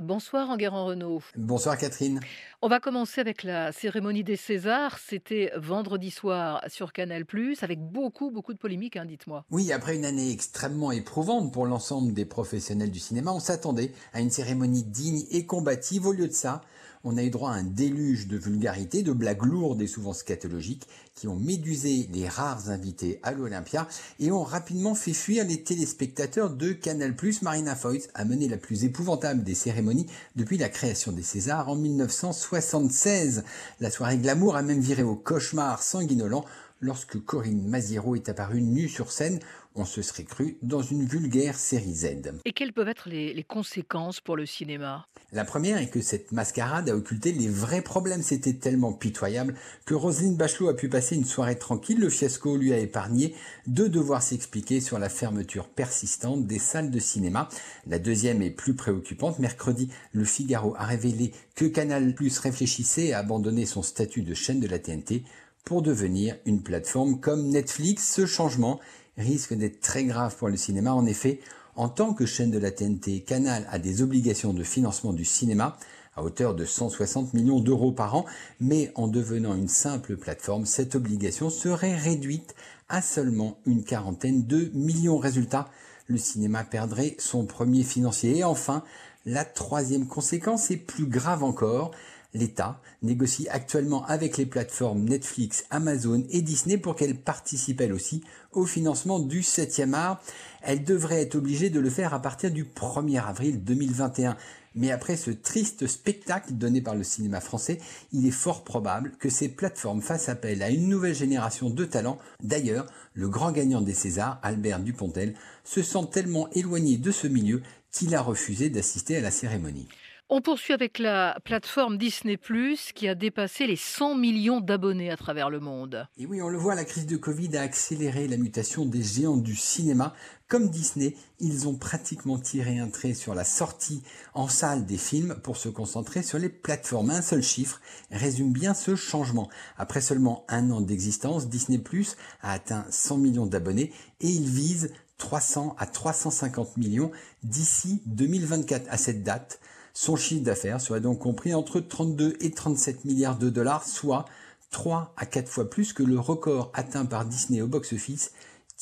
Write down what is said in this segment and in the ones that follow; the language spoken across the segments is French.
Bonsoir Enguerrand Renault. Bonsoir Catherine. On va commencer avec la cérémonie des Césars. C'était vendredi soir sur Canal+, avec beaucoup, beaucoup de polémiques, hein, dites-moi. Oui, après une année extrêmement éprouvante pour l'ensemble des professionnels du cinéma, on s'attendait à une cérémonie digne et combative. Au lieu de ça, on a eu droit à un déluge de vulgarité, de blagues lourdes et souvent scatologiques qui ont médusé les rares invités à l'Olympia et ont rapidement fait fuir les téléspectateurs de Canal+. Marina Foïs a mené la plus épouvantable des cérémonies depuis la création des Césars en 1976. La soirée glamour a même viré au cauchemar sanguinolent lorsque Corinne Maziero est apparue nue sur scène, on se serait cru dans une vulgaire série Z. Et quelles peuvent être les, conséquences pour le cinéma? La première est que cette mascarade a occulté les vrais problèmes. C'était tellement pitoyable que Roselyne Bachelot a pu passer une soirée tranquille. Le fiasco lui a épargné de devoir s'expliquer sur la fermeture persistante des salles de cinéma. La deuxième est plus préoccupante. Mercredi, Le Figaro a révélé que Canal Plus réfléchissait à abandonner son statut de chaîne de la TNT pour devenir une plateforme comme Netflix. Ce changement risque d'être très grave pour le cinéma. En effet, en tant que chaîne de la TNT, Canal a des obligations de financement du cinéma à hauteur de 160 millions d'euros par an, mais en devenant une simple plateforme, cette obligation serait réduite à seulement une quarantaine de millions. Résultat, le cinéma perdrait son premier financier. Et enfin, la troisième conséquence est plus grave encore, l'État négocie actuellement avec les plateformes Netflix, Amazon et Disney pour qu'elles participent elles aussi au financement du 7e art. Elles devraient être obligées de le faire à partir du 1er avril 2021. Mais après ce triste spectacle donné par le cinéma français, il est fort probable que ces plateformes fassent appel à une nouvelle génération de talents. D'ailleurs, le grand gagnant des Césars, Albert Dupontel, se sent tellement éloigné de ce milieu qu'il a refusé d'assister à la cérémonie. On poursuit avec la plateforme Disney ⁇ qui a dépassé les 100 millions d'abonnés à travers le monde. Et oui, on le voit, la crise de Covid a accéléré la mutation des géants du cinéma. Comme Disney, ils ont pratiquement tiré un trait sur la sortie en salle des films pour se concentrer sur les plateformes. Un seul chiffre résume bien ce changement. Après seulement un an d'existence, Disney Plus a atteint 100 millions d'abonnés et il vise 300 à 350 millions d'ici 2024 à cette date. Son chiffre d'affaires serait donc compris entre 32 et 37 milliards de dollars, soit 3 à 4 fois plus que le record atteint par Disney au box-office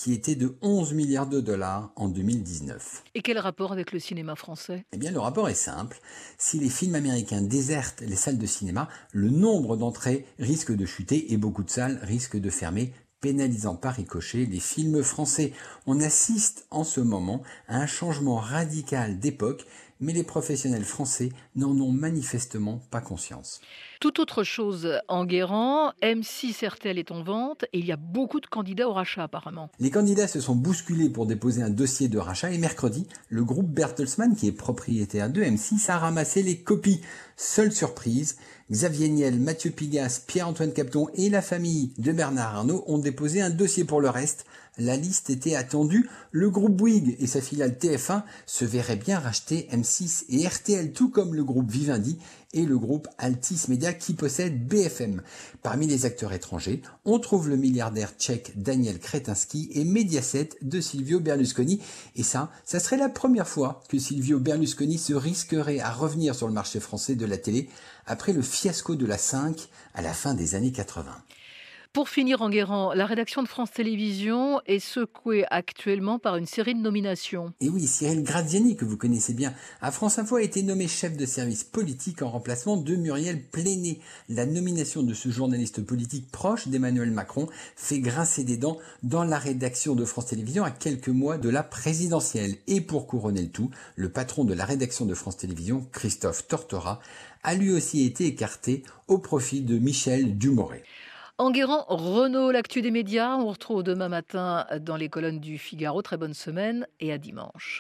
qui était de 11 milliards de dollars en 2019. Et quel rapport avec le cinéma français? Eh bien, le rapport est simple. Si les films américains désertent les salles de cinéma, le nombre d'entrées risque de chuter et beaucoup de salles risquent de fermer pénalisant par ricochet les films français. On assiste en ce moment à un changement radical d'époque, mais les professionnels français n'en ont manifestement pas conscience. Tout autre chose en Guérant, M6 RTL est en vente et il y a beaucoup de candidats au rachat apparemment. Les candidats se sont bousculés pour déposer un dossier de rachat et mercredi, le groupe Bertelsmann, qui est propriétaire de M6, a ramassé les copies. Seule surprise, Xavier Niel, Mathieu Pigas, Pierre-Antoine Capton et la famille de Bernard Arnault ont déposé un dossier pour le reste. La liste était attendue. Le groupe Bouygues et sa filiale TF1 se verraient bien racheter M6 et RTL, tout comme le groupe Vivendi et le groupe Altis Media qui possède BFM. Parmi les acteurs étrangers, on trouve le milliardaire tchèque Daniel Kretinsky et Mediaset de Silvio Berlusconi. Et ça, ça serait la première fois que Silvio Berlusconi se risquerait à revenir sur le marché français de la télé après le fiasco de la 5 à la fin des années 80. Pour finir en guérant, la rédaction de France Télévisions est secouée actuellement par une série de nominations. Et oui, Cyril Graziani, que vous connaissez bien, à France Info a été nommé chef de service politique en remplacement de Muriel Pléné. La nomination de ce journaliste politique proche d'Emmanuel Macron fait grincer des dents dans la rédaction de France Télévisions à quelques mois de la présidentielle. Et pour couronner le tout, le patron de la rédaction de France Télévisions, Christophe Tortora, a lui aussi été écarté au profit de Michel Dumoret. Enguerrand, Renault, l'actu des médias. On retrouve demain matin dans les colonnes du Figaro. Très bonne semaine et à dimanche.